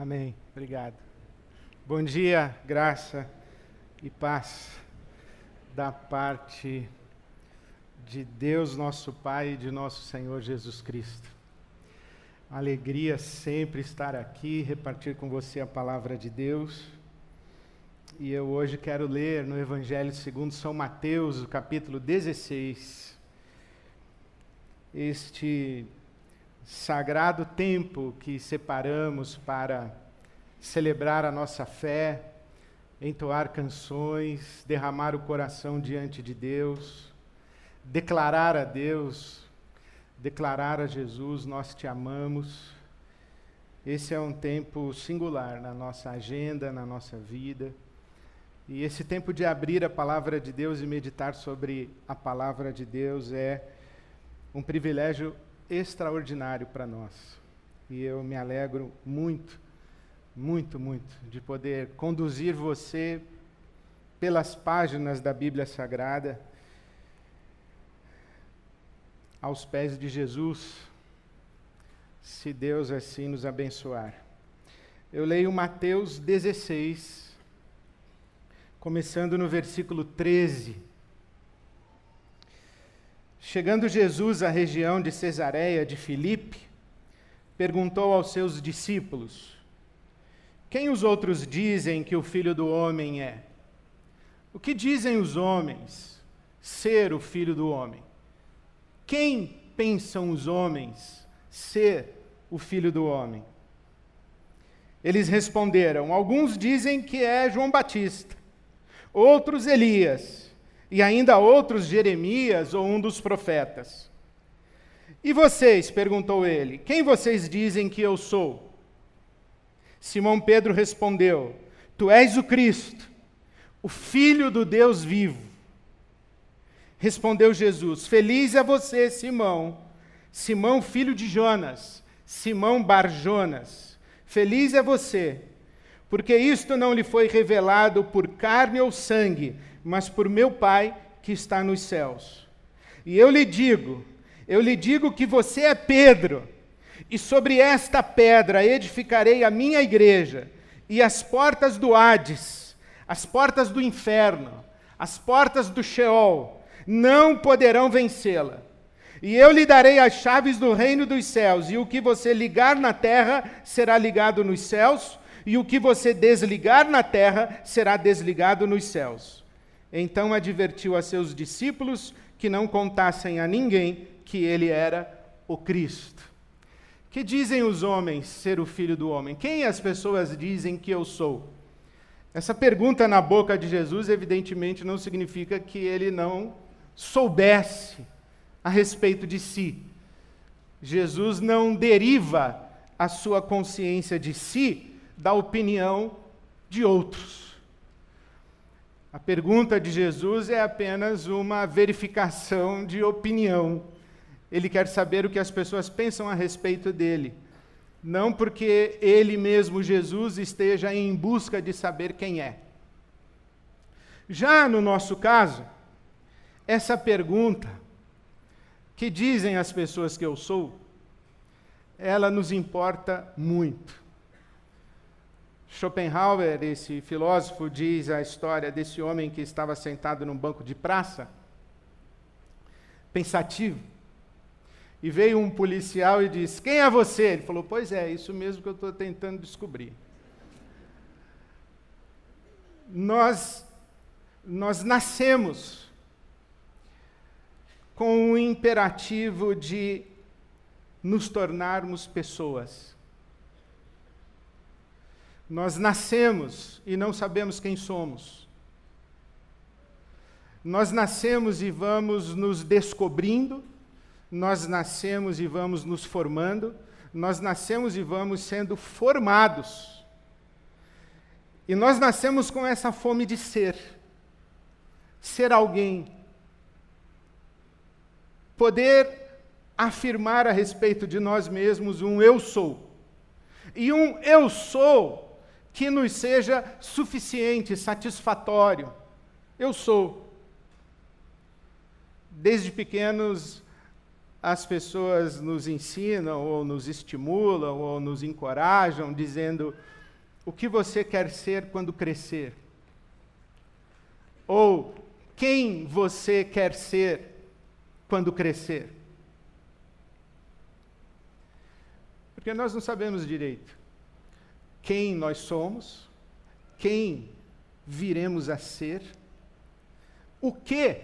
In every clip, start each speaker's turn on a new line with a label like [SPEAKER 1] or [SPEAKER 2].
[SPEAKER 1] Amém. Obrigado. Bom dia, graça e paz da parte de Deus, nosso Pai e de nosso Senhor Jesus Cristo. Alegria sempre estar aqui, repartir com você a palavra de Deus. E eu hoje quero ler no Evangelho segundo São Mateus, o capítulo 16. Este sagrado tempo que separamos para celebrar a nossa fé, entoar canções, derramar o coração diante de Deus, declarar a Deus, declarar a Jesus: Nós te amamos. Esse é um tempo singular na nossa agenda, na nossa vida. E esse tempo de abrir a palavra de Deus e meditar sobre a palavra de Deus é um privilégio extraordinário para nós. E eu me alegro muito, muito, muito de poder conduzir você pelas páginas da Bíblia Sagrada aos pés de Jesus, se Deus assim nos abençoar. Eu leio Mateus 16, começando no versículo 13. Chegando Jesus à região de Cesareia de Filipe, perguntou aos seus discípulos: Quem os outros dizem que o filho do homem é? O que dizem os homens ser o filho do homem? Quem pensam os homens ser o filho do homem? Eles responderam: Alguns dizem que é João Batista, outros Elias e ainda outros Jeremias ou um dos profetas. E vocês? perguntou ele: Quem vocês dizem que eu sou? Simão Pedro respondeu: Tu és o Cristo, o Filho do Deus vivo. Respondeu Jesus: Feliz é você, Simão, Simão, filho de Jonas, Simão Barjonas. Feliz é você, porque isto não lhe foi revelado por carne ou sangue, mas por meu Pai que está nos céus. E eu lhe digo, eu lhe digo que você é Pedro, e sobre esta pedra edificarei a minha igreja, e as portas do Hades, as portas do inferno, as portas do Sheol, não poderão vencê-la. E eu lhe darei as chaves do reino dos céus, e o que você ligar na terra será ligado nos céus, e o que você desligar na terra será desligado nos céus. Então advertiu a seus discípulos que não contassem a ninguém que ele era o Cristo. Que dizem os homens ser o filho do homem? Quem as pessoas dizem que eu sou? Essa pergunta na boca de Jesus, evidentemente, não significa que ele não soubesse a respeito de si. Jesus não deriva a sua consciência de si da opinião de outros. A pergunta de Jesus é apenas uma verificação de opinião. Ele quer saber o que as pessoas pensam a respeito dele. Não porque ele mesmo, Jesus, esteja em busca de saber quem é. Já no nosso caso, essa pergunta, que dizem as pessoas que eu sou, ela nos importa muito. Schopenhauer, esse filósofo, diz a história desse homem que estava sentado num banco de praça, pensativo. E veio um policial e disse: Quem é você? Ele falou: Pois é, isso mesmo que eu estou tentando descobrir. Nós, nós nascemos com o imperativo de nos tornarmos pessoas. Nós nascemos e não sabemos quem somos. Nós nascemos e vamos nos descobrindo, nós nascemos e vamos nos formando, nós nascemos e vamos sendo formados. E nós nascemos com essa fome de ser, ser alguém, poder afirmar a respeito de nós mesmos um eu sou. E um eu sou que nos seja suficiente, satisfatório. Eu sou. Desde pequenos, as pessoas nos ensinam, ou nos estimulam, ou nos encorajam, dizendo: o que você quer ser quando crescer? Ou quem você quer ser quando crescer? Porque nós não sabemos direito quem nós somos, quem viremos a ser, o que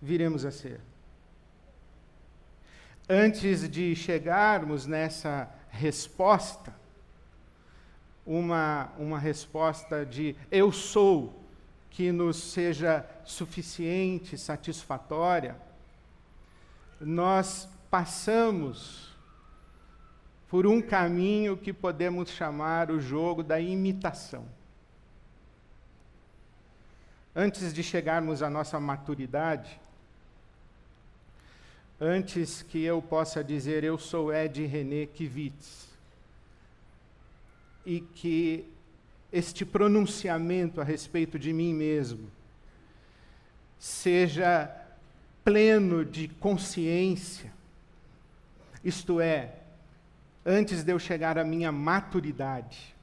[SPEAKER 1] viremos a ser. Antes de chegarmos nessa resposta, uma, uma resposta de eu sou, que nos seja suficiente, satisfatória, nós passamos por um caminho que podemos chamar o jogo da imitação. Antes de chegarmos à nossa maturidade, antes que eu possa dizer eu sou Ed René Kivitz, e que este pronunciamento a respeito de mim mesmo seja pleno de consciência, isto é, antes de eu chegar à minha maturidade.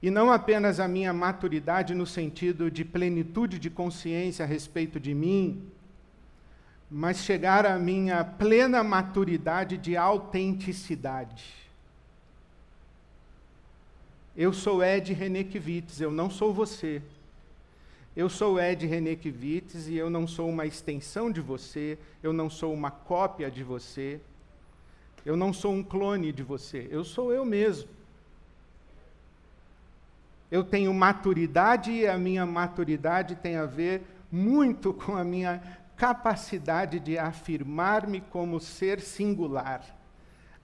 [SPEAKER 1] E não apenas a minha maturidade no sentido de plenitude de consciência a respeito de mim, mas chegar à minha plena maturidade de autenticidade. Eu sou Ed René Kivitz, eu não sou você. Eu sou Ed René Kivitz e eu não sou uma extensão de você, eu não sou uma cópia de você. Eu não sou um clone de você, eu sou eu mesmo. Eu tenho maturidade e a minha maturidade tem a ver muito com a minha capacidade de afirmar-me como ser singular,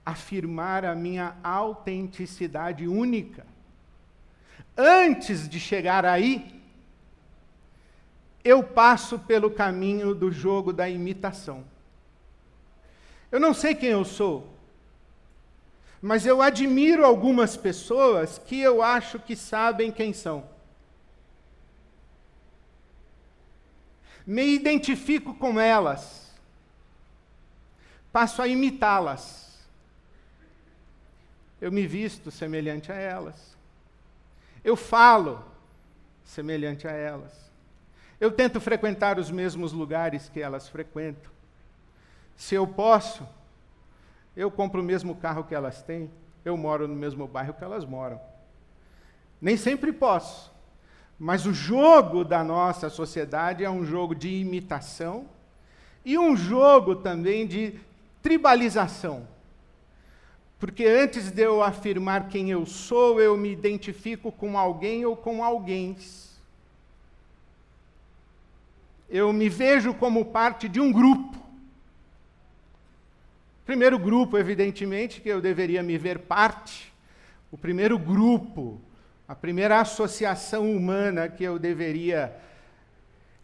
[SPEAKER 1] afirmar a minha autenticidade única. Antes de chegar aí, eu passo pelo caminho do jogo da imitação. Eu não sei quem eu sou, mas eu admiro algumas pessoas que eu acho que sabem quem são. Me identifico com elas, passo a imitá-las. Eu me visto semelhante a elas. Eu falo semelhante a elas. Eu tento frequentar os mesmos lugares que elas frequentam. Se eu posso, eu compro o mesmo carro que elas têm, eu moro no mesmo bairro que elas moram. Nem sempre posso, mas o jogo da nossa sociedade é um jogo de imitação e um jogo também de tribalização. Porque antes de eu afirmar quem eu sou, eu me identifico com alguém ou com alguém. Eu me vejo como parte de um grupo. Primeiro grupo, evidentemente, que eu deveria me ver parte, o primeiro grupo, a primeira associação humana que eu deveria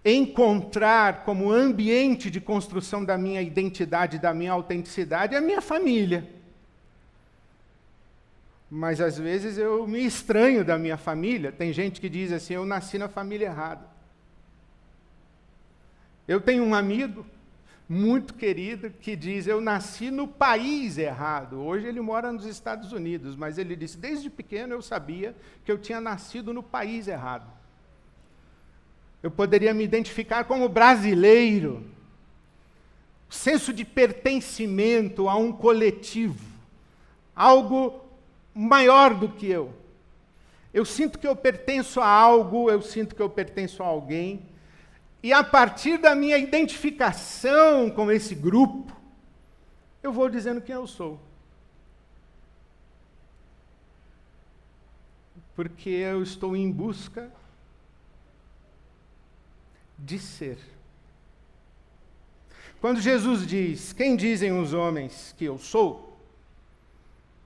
[SPEAKER 1] encontrar como ambiente de construção da minha identidade, da minha autenticidade, é a minha família. Mas às vezes eu me estranho da minha família. Tem gente que diz assim: eu nasci na família errada. Eu tenho um amigo muito querido que diz: Eu nasci no país errado. Hoje ele mora nos Estados Unidos, mas ele disse: Desde pequeno eu sabia que eu tinha nascido no país errado. Eu poderia me identificar como brasileiro. Senso de pertencimento a um coletivo, algo maior do que eu. Eu sinto que eu pertenço a algo, eu sinto que eu pertenço a alguém. E a partir da minha identificação com esse grupo, eu vou dizendo quem eu sou. Porque eu estou em busca de ser. Quando Jesus diz: Quem dizem os homens que eu sou?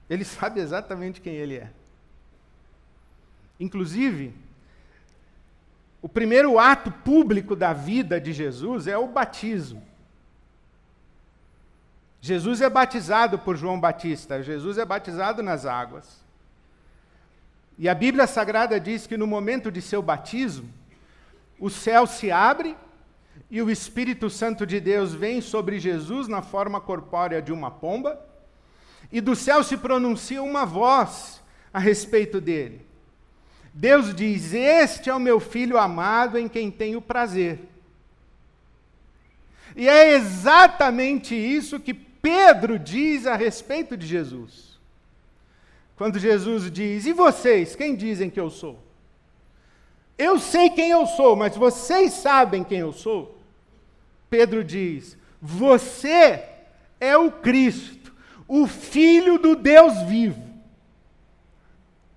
[SPEAKER 1] Ele sabe exatamente quem ele é. Inclusive, o primeiro ato público da vida de Jesus é o batismo. Jesus é batizado por João Batista, Jesus é batizado nas águas. E a Bíblia Sagrada diz que no momento de seu batismo, o céu se abre e o Espírito Santo de Deus vem sobre Jesus na forma corpórea de uma pomba, e do céu se pronuncia uma voz a respeito dele. Deus diz: Este é o meu filho amado em quem tenho prazer. E é exatamente isso que Pedro diz a respeito de Jesus. Quando Jesus diz: E vocês, quem dizem que eu sou? Eu sei quem eu sou, mas vocês sabem quem eu sou? Pedro diz: Você é o Cristo, o Filho do Deus vivo.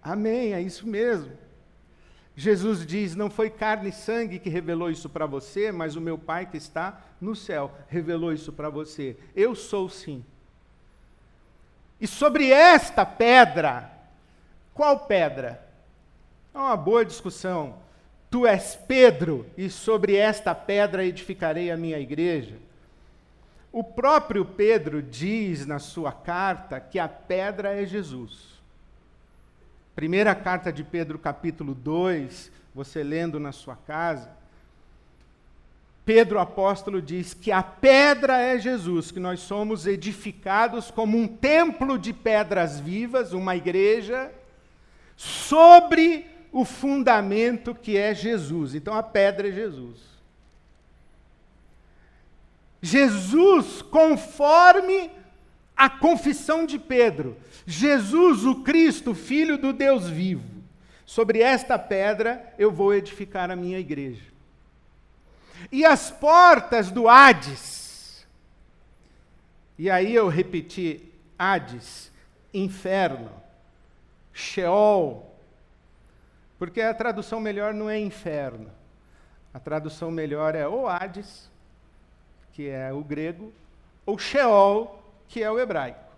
[SPEAKER 1] Amém, é isso mesmo. Jesus diz: Não foi carne e sangue que revelou isso para você, mas o meu Pai que está no céu revelou isso para você. Eu sou sim. E sobre esta pedra, qual pedra? É uma boa discussão. Tu és Pedro, e sobre esta pedra edificarei a minha igreja. O próprio Pedro diz na sua carta que a pedra é Jesus. Primeira carta de Pedro, capítulo 2, você lendo na sua casa, Pedro apóstolo diz que a pedra é Jesus, que nós somos edificados como um templo de pedras vivas, uma igreja, sobre o fundamento que é Jesus. Então a pedra é Jesus. Jesus, conforme a confissão de Pedro: Jesus, o Cristo, Filho do Deus vivo. Sobre esta pedra eu vou edificar a minha igreja. E as portas do Hades. E aí eu repeti: Hades, inferno, Sheol. Porque a tradução melhor não é inferno. A tradução melhor é ou Hades, que é o grego, ou Sheol, que é o hebraico.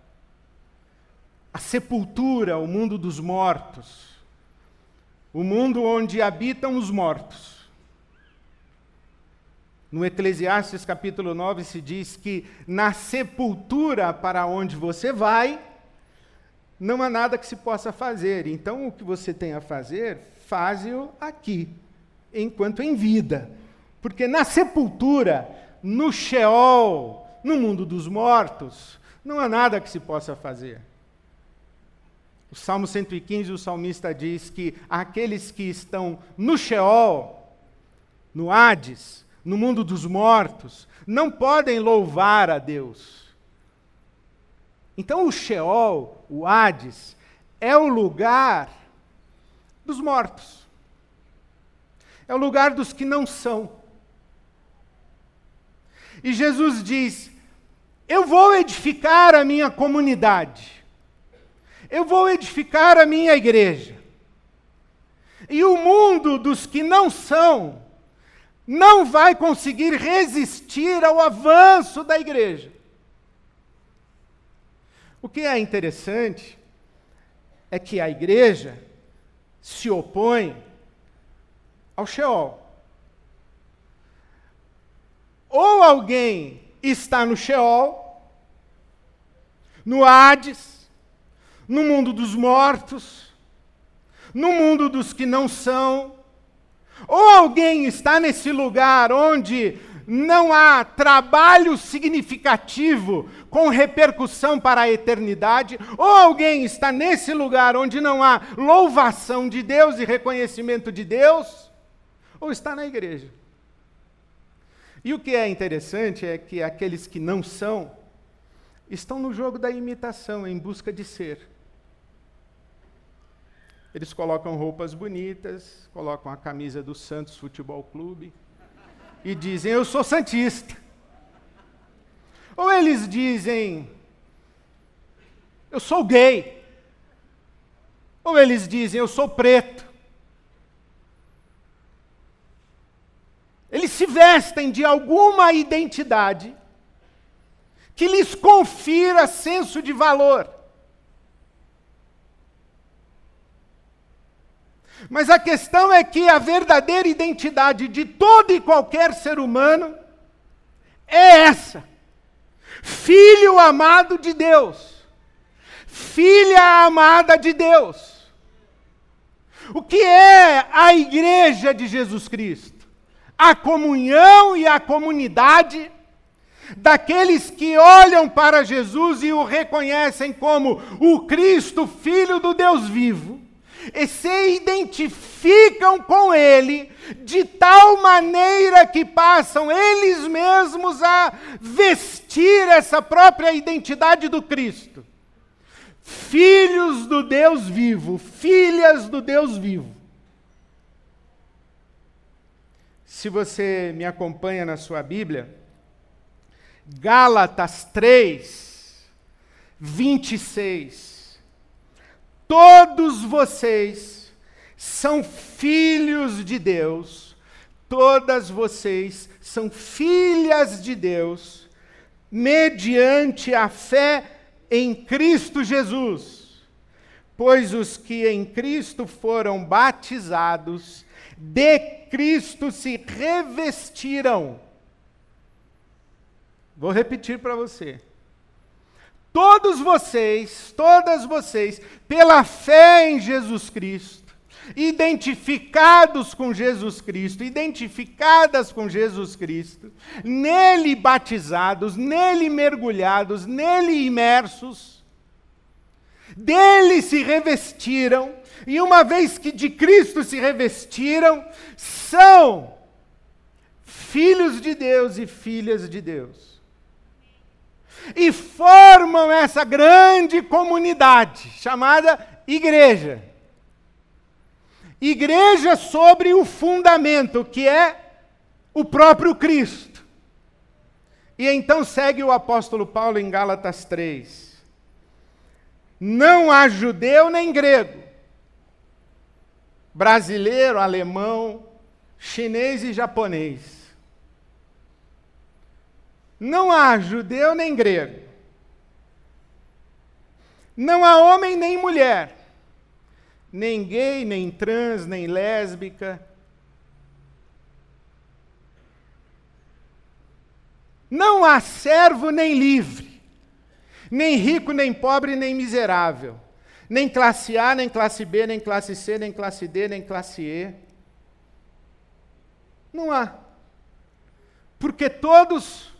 [SPEAKER 1] A sepultura, o mundo dos mortos, o mundo onde habitam os mortos. No Eclesiastes capítulo 9 se diz que na sepultura para onde você vai, não há nada que se possa fazer. Então o que você tem a fazer, faze-o aqui, enquanto em vida. Porque na sepultura, no Sheol, no mundo dos mortos, não há nada que se possa fazer. O Salmo 115, o salmista diz que aqueles que estão no Sheol, no Hades, no mundo dos mortos, não podem louvar a Deus. Então o Sheol, o Hades, é o lugar dos mortos. É o lugar dos que não são. E Jesus diz: eu vou edificar a minha comunidade. Eu vou edificar a minha igreja. E o mundo dos que não são não vai conseguir resistir ao avanço da igreja. O que é interessante é que a igreja se opõe ao Sheol. Ou alguém está no Sheol, no Hades, no mundo dos mortos, no mundo dos que não são. Ou alguém está nesse lugar onde não há trabalho significativo com repercussão para a eternidade, ou alguém está nesse lugar onde não há louvação de Deus e reconhecimento de Deus, ou está na igreja. E o que é interessante é que aqueles que não são, estão no jogo da imitação, em busca de ser. Eles colocam roupas bonitas, colocam a camisa do Santos Futebol Clube e dizem: Eu sou Santista. Ou eles dizem: Eu sou gay. Ou eles dizem: Eu sou preto. Eles se vestem de alguma identidade que lhes confira senso de valor. Mas a questão é que a verdadeira identidade de todo e qualquer ser humano é essa: filho amado de Deus, filha amada de Deus. O que é a igreja de Jesus Cristo? A comunhão e a comunidade daqueles que olham para Jesus e o reconhecem como o Cristo, Filho do Deus vivo, e se identificam com Ele de tal maneira que passam eles mesmos a vestir essa própria identidade do Cristo. Filhos do Deus vivo, filhas do Deus vivo. Se você me acompanha na sua Bíblia, Gálatas 3, 26. Todos vocês são filhos de Deus, todas vocês são filhas de Deus, mediante a fé em Cristo Jesus. Pois os que em Cristo foram batizados, de Cristo se revestiram Vou repetir para você. Todos vocês, todas vocês, pela fé em Jesus Cristo, identificados com Jesus Cristo, identificadas com Jesus Cristo, nele batizados, nele mergulhados, nele imersos, dele se revestiram, e uma vez que de Cristo se revestiram, são filhos de Deus e filhas de Deus e formam essa grande comunidade chamada igreja. Igreja sobre o fundamento, que é o próprio Cristo. E então segue o apóstolo Paulo em Gálatas 3. Não há judeu nem grego, brasileiro, alemão, chinês e japonês não há judeu nem grego. Não há homem nem mulher. Nem gay, nem trans, nem lésbica. Não há servo nem livre. Nem rico, nem pobre, nem miserável. Nem classe A, nem classe B, nem classe C, nem classe D, nem classe E. Não há. Porque todos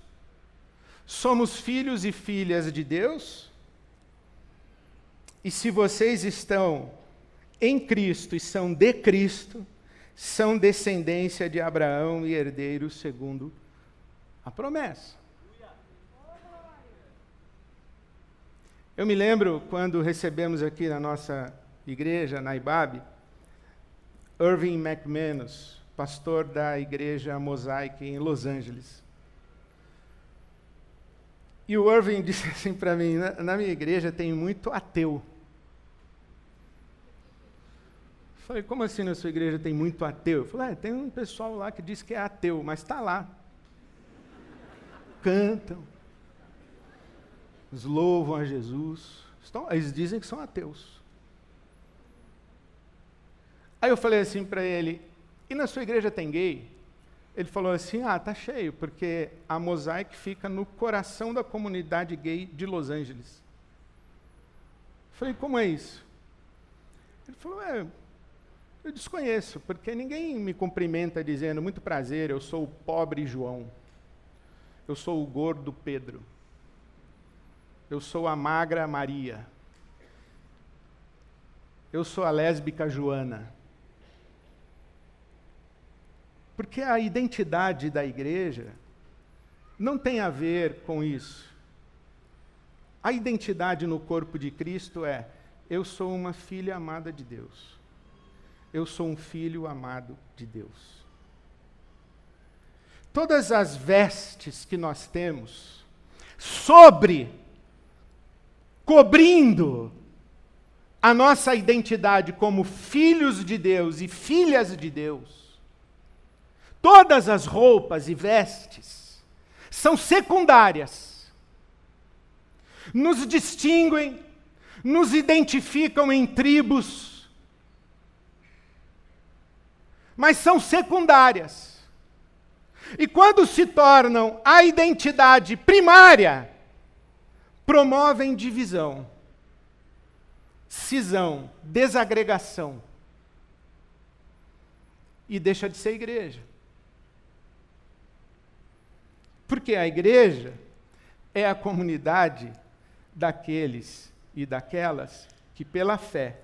[SPEAKER 1] somos filhos e filhas de Deus. E se vocês estão em Cristo e são de Cristo, são descendência de Abraão e herdeiros segundo a promessa. Eu me lembro quando recebemos aqui na nossa igreja, na IBAB, Irving McManus, pastor da igreja Mosaic em Los Angeles. E o Irving disse assim para mim: na, na, minha igreja tem muito ateu. Eu falei, como assim na sua igreja tem muito ateu? Eu falei, é, tem um pessoal lá que diz que é ateu, mas está lá. Cantam, eles louvam a Jesus. Estão, eles dizem que são ateus. Aí eu falei assim para ele: e na sua igreja tem gay? Ele falou assim: ah, tá cheio, porque a Mosaic fica no coração da comunidade gay de Los Angeles. Eu falei: como é isso? Ele falou: é, eu desconheço, porque ninguém me cumprimenta dizendo muito prazer, eu sou o pobre João, eu sou o gordo Pedro, eu sou a magra Maria, eu sou a lésbica Joana. Porque a identidade da igreja não tem a ver com isso. A identidade no corpo de Cristo é: eu sou uma filha amada de Deus. Eu sou um filho amado de Deus. Todas as vestes que nós temos sobre, cobrindo a nossa identidade como filhos de Deus e filhas de Deus, Todas as roupas e vestes são secundárias. Nos distinguem, nos identificam em tribos, mas são secundárias. E quando se tornam a identidade primária, promovem divisão, cisão, desagregação. E deixa de ser igreja. Porque a igreja é a comunidade daqueles e daquelas que, pela fé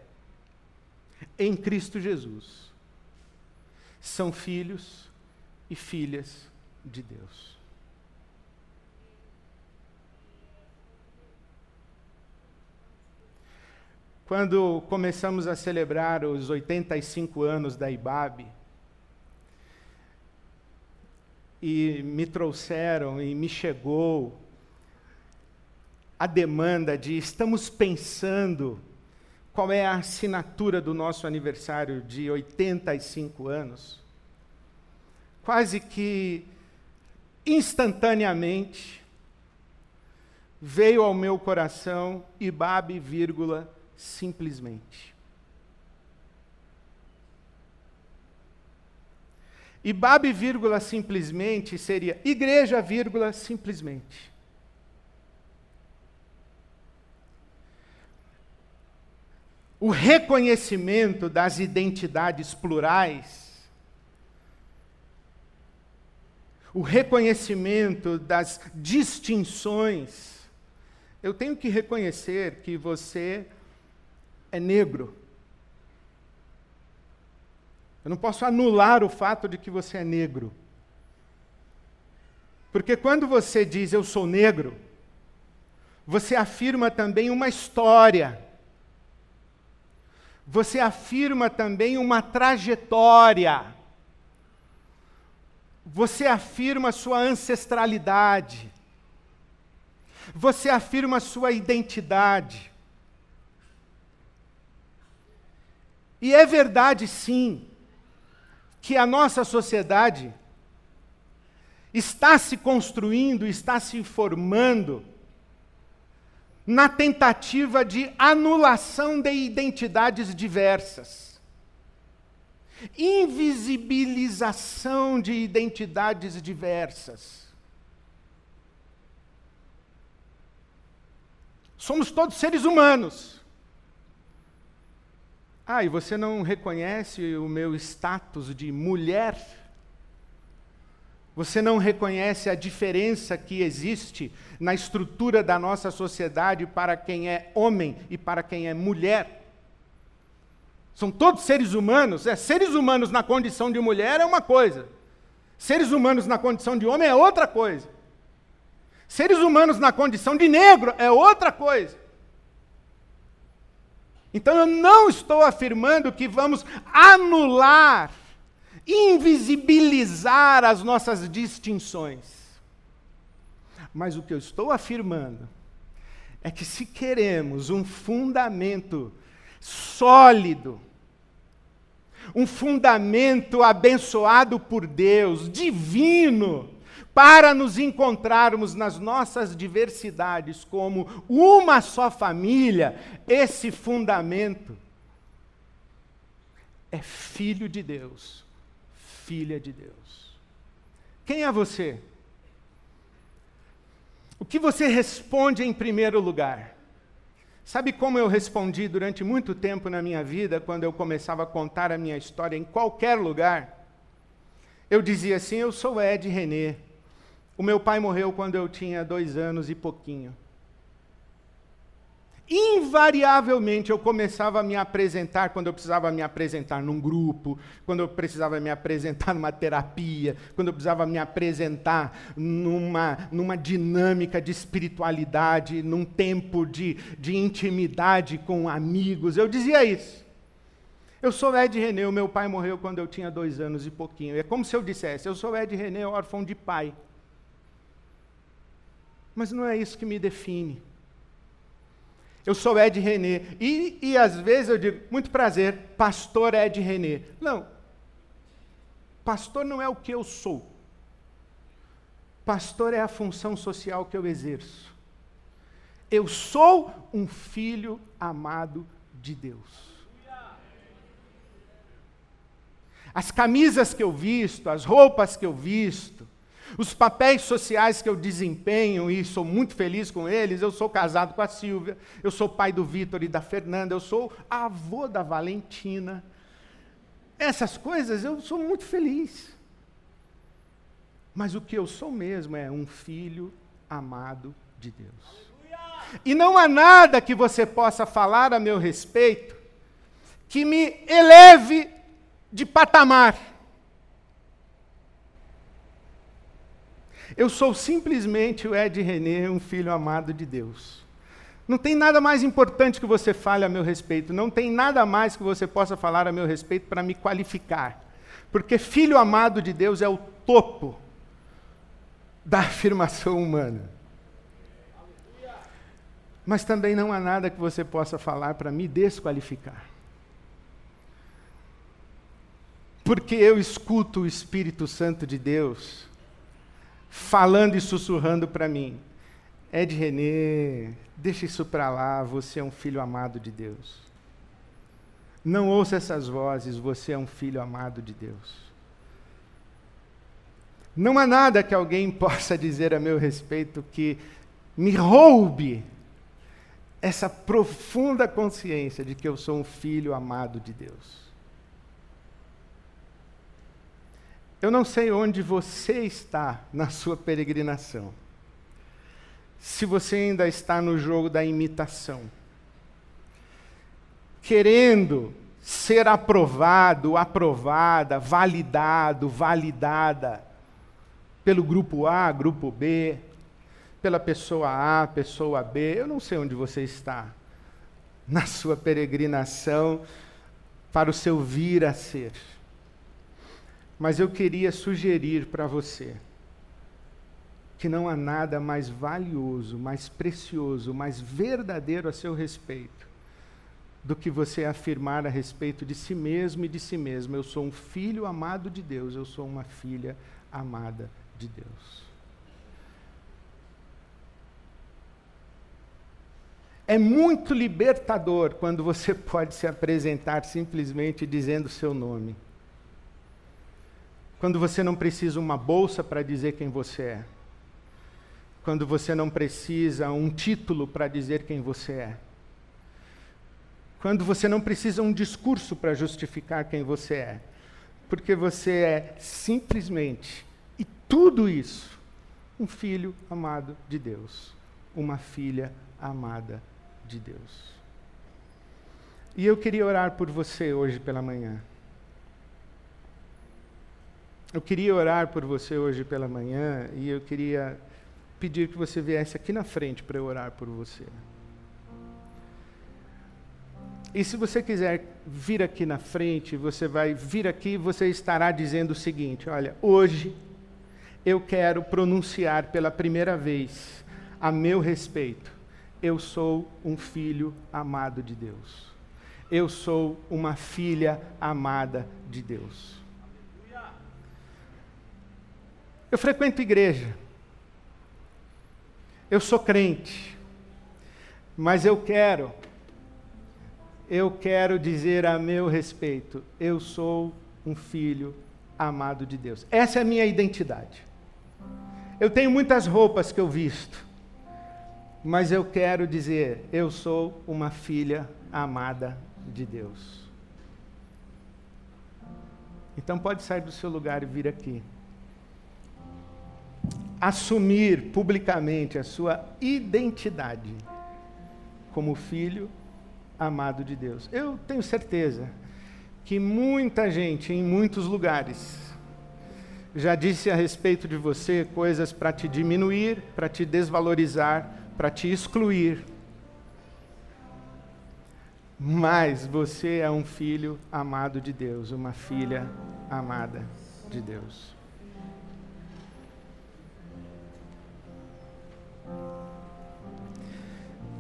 [SPEAKER 1] em Cristo Jesus, são filhos e filhas de Deus. Quando começamos a celebrar os 85 anos da IBAB, e me trouxeram e me chegou a demanda de estamos pensando qual é a assinatura do nosso aniversário de 85 anos. Quase que instantaneamente veio ao meu coração Ibabe, vírgula, simplesmente. Ibabe, vírgula, simplesmente seria igreja, vírgula, simplesmente. O reconhecimento das identidades plurais, o reconhecimento das distinções. Eu tenho que reconhecer que você é negro. Eu não posso anular o fato de que você é negro. Porque quando você diz eu sou negro, você afirma também uma história. Você afirma também uma trajetória. Você afirma sua ancestralidade. Você afirma sua identidade. E é verdade, sim, que a nossa sociedade está se construindo, está se formando na tentativa de anulação de identidades diversas, invisibilização de identidades diversas. Somos todos seres humanos. Ah, e você não reconhece o meu status de mulher? Você não reconhece a diferença que existe na estrutura da nossa sociedade para quem é homem e para quem é mulher? São todos seres humanos. É, seres humanos na condição de mulher é uma coisa. Seres humanos na condição de homem é outra coisa. Seres humanos na condição de negro é outra coisa. Então eu não estou afirmando que vamos anular, invisibilizar as nossas distinções. Mas o que eu estou afirmando é que se queremos um fundamento sólido, um fundamento abençoado por Deus, divino, para nos encontrarmos nas nossas diversidades como uma só família, esse fundamento é filho de Deus, filha de Deus. Quem é você? O que você responde em primeiro lugar? Sabe como eu respondi durante muito tempo na minha vida, quando eu começava a contar a minha história em qualquer lugar? Eu dizia assim: Eu sou Ed René, o meu pai morreu quando eu tinha dois anos e pouquinho. Invariavelmente eu começava a me apresentar quando eu precisava me apresentar num grupo, quando eu precisava me apresentar numa terapia, quando eu precisava me apresentar numa, numa dinâmica de espiritualidade, num tempo de, de intimidade com amigos. Eu dizia isso. Eu sou Ed René, o meu pai morreu quando eu tinha dois anos e pouquinho. É como se eu dissesse: Eu sou Ed René, órfão de pai. Mas não é isso que me define. Eu sou Ed René. E, e às vezes eu digo, muito prazer, pastor Ed René. Não. Pastor não é o que eu sou. Pastor é a função social que eu exerço. Eu sou um filho amado de Deus. As camisas que eu visto, as roupas que eu visto, os papéis sociais que eu desempenho e sou muito feliz com eles, eu sou casado com a Silvia, eu sou pai do Vitor e da Fernanda, eu sou avô da Valentina. Essas coisas eu sou muito feliz. Mas o que eu sou mesmo é um filho amado de Deus. E não há nada que você possa falar a meu respeito que me eleve de patamar. Eu sou simplesmente o Ed René, um filho amado de Deus. Não tem nada mais importante que você fale a meu respeito, não tem nada mais que você possa falar a meu respeito para me qualificar. Porque filho amado de Deus é o topo da afirmação humana. Mas também não há nada que você possa falar para me desqualificar. Porque eu escuto o Espírito Santo de Deus falando e sussurrando para mim: Ed René, deixa isso para lá, você é um filho amado de Deus. Não ouça essas vozes, você é um filho amado de Deus. Não há nada que alguém possa dizer a meu respeito que me roube essa profunda consciência de que eu sou um filho amado de Deus. Eu não sei onde você está na sua peregrinação. Se você ainda está no jogo da imitação, querendo ser aprovado, aprovada, validado, validada pelo grupo A, grupo B, pela pessoa A, pessoa B. Eu não sei onde você está na sua peregrinação para o seu vir a ser. Mas eu queria sugerir para você que não há nada mais valioso, mais precioso, mais verdadeiro a seu respeito do que você afirmar a respeito de si mesmo e de si mesmo. Eu sou um filho amado de Deus, eu sou uma filha amada de Deus. É muito libertador quando você pode se apresentar simplesmente dizendo seu nome. Quando você não precisa uma bolsa para dizer quem você é. Quando você não precisa um título para dizer quem você é. Quando você não precisa um discurso para justificar quem você é. Porque você é simplesmente, e tudo isso, um filho amado de Deus. Uma filha amada de Deus. E eu queria orar por você hoje pela manhã. Eu queria orar por você hoje pela manhã e eu queria pedir que você viesse aqui na frente para eu orar por você. E se você quiser vir aqui na frente, você vai vir aqui e você estará dizendo o seguinte: olha, hoje eu quero pronunciar pela primeira vez a meu respeito. Eu sou um filho amado de Deus. Eu sou uma filha amada de Deus. Eu frequento igreja. Eu sou crente. Mas eu quero, eu quero dizer a meu respeito, eu sou um filho amado de Deus. Essa é a minha identidade. Eu tenho muitas roupas que eu visto, mas eu quero dizer, eu sou uma filha amada de Deus. Então pode sair do seu lugar e vir aqui assumir publicamente a sua identidade como filho amado de Deus. Eu tenho certeza que muita gente em muitos lugares já disse a respeito de você coisas para te diminuir, para te desvalorizar, para te excluir. Mas você é um filho amado de Deus, uma filha amada de Deus.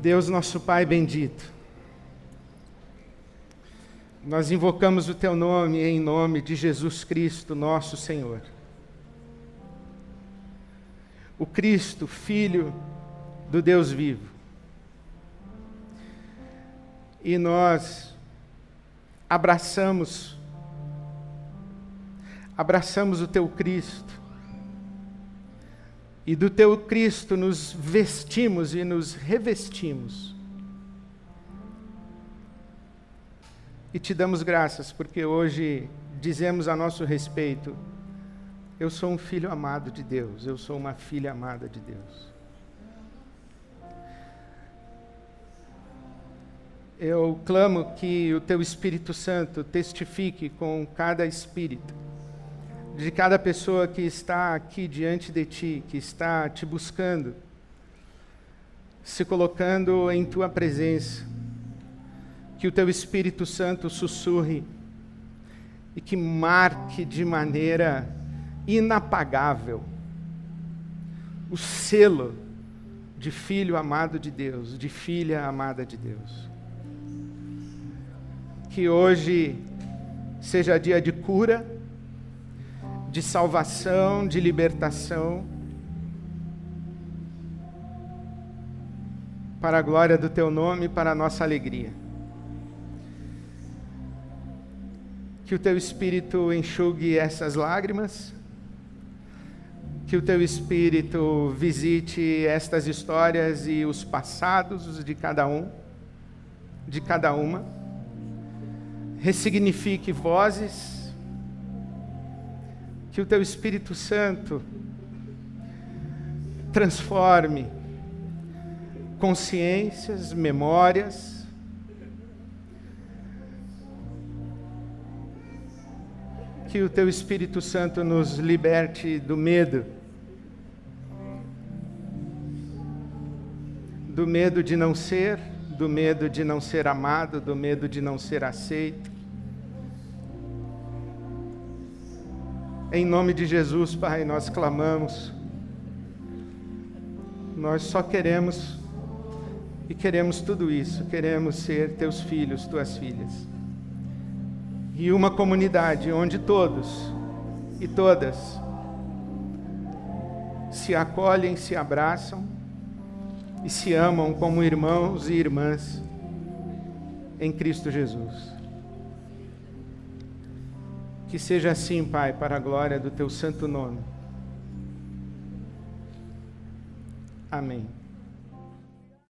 [SPEAKER 1] Deus, nosso Pai bendito, nós invocamos o Teu nome em nome de Jesus Cristo, nosso Senhor. O Cristo, Filho do Deus vivo. E nós abraçamos, abraçamos o Teu Cristo, e do teu Cristo nos vestimos e nos revestimos. E te damos graças porque hoje dizemos a nosso respeito Eu sou um filho amado de Deus, eu sou uma filha amada de Deus. Eu clamo que o teu Espírito Santo testifique com cada espírito, de cada pessoa que está aqui diante de ti, que está te buscando, se colocando em tua presença, que o teu Espírito Santo sussurre e que marque de maneira inapagável o selo de filho amado de Deus, de filha amada de Deus. Que hoje seja dia de cura, de salvação, de libertação, para a glória do teu nome, para a nossa alegria. Que o teu espírito enxugue essas lágrimas, que o teu espírito visite estas histórias e os passados de cada um, de cada uma ressignifique vozes, que o teu Espírito Santo transforme consciências, memórias, que o teu Espírito Santo nos liberte do medo, do medo de não ser do medo de não ser amado, do medo de não ser aceito. Em nome de Jesus, Pai, nós clamamos. Nós só queremos e queremos tudo isso, queremos ser teus filhos, tuas filhas. E uma comunidade onde todos e todas se acolhem, se abraçam e se amam como irmãos e irmãs em Cristo Jesus. Que seja assim, Pai, para a glória do teu santo nome. Amém.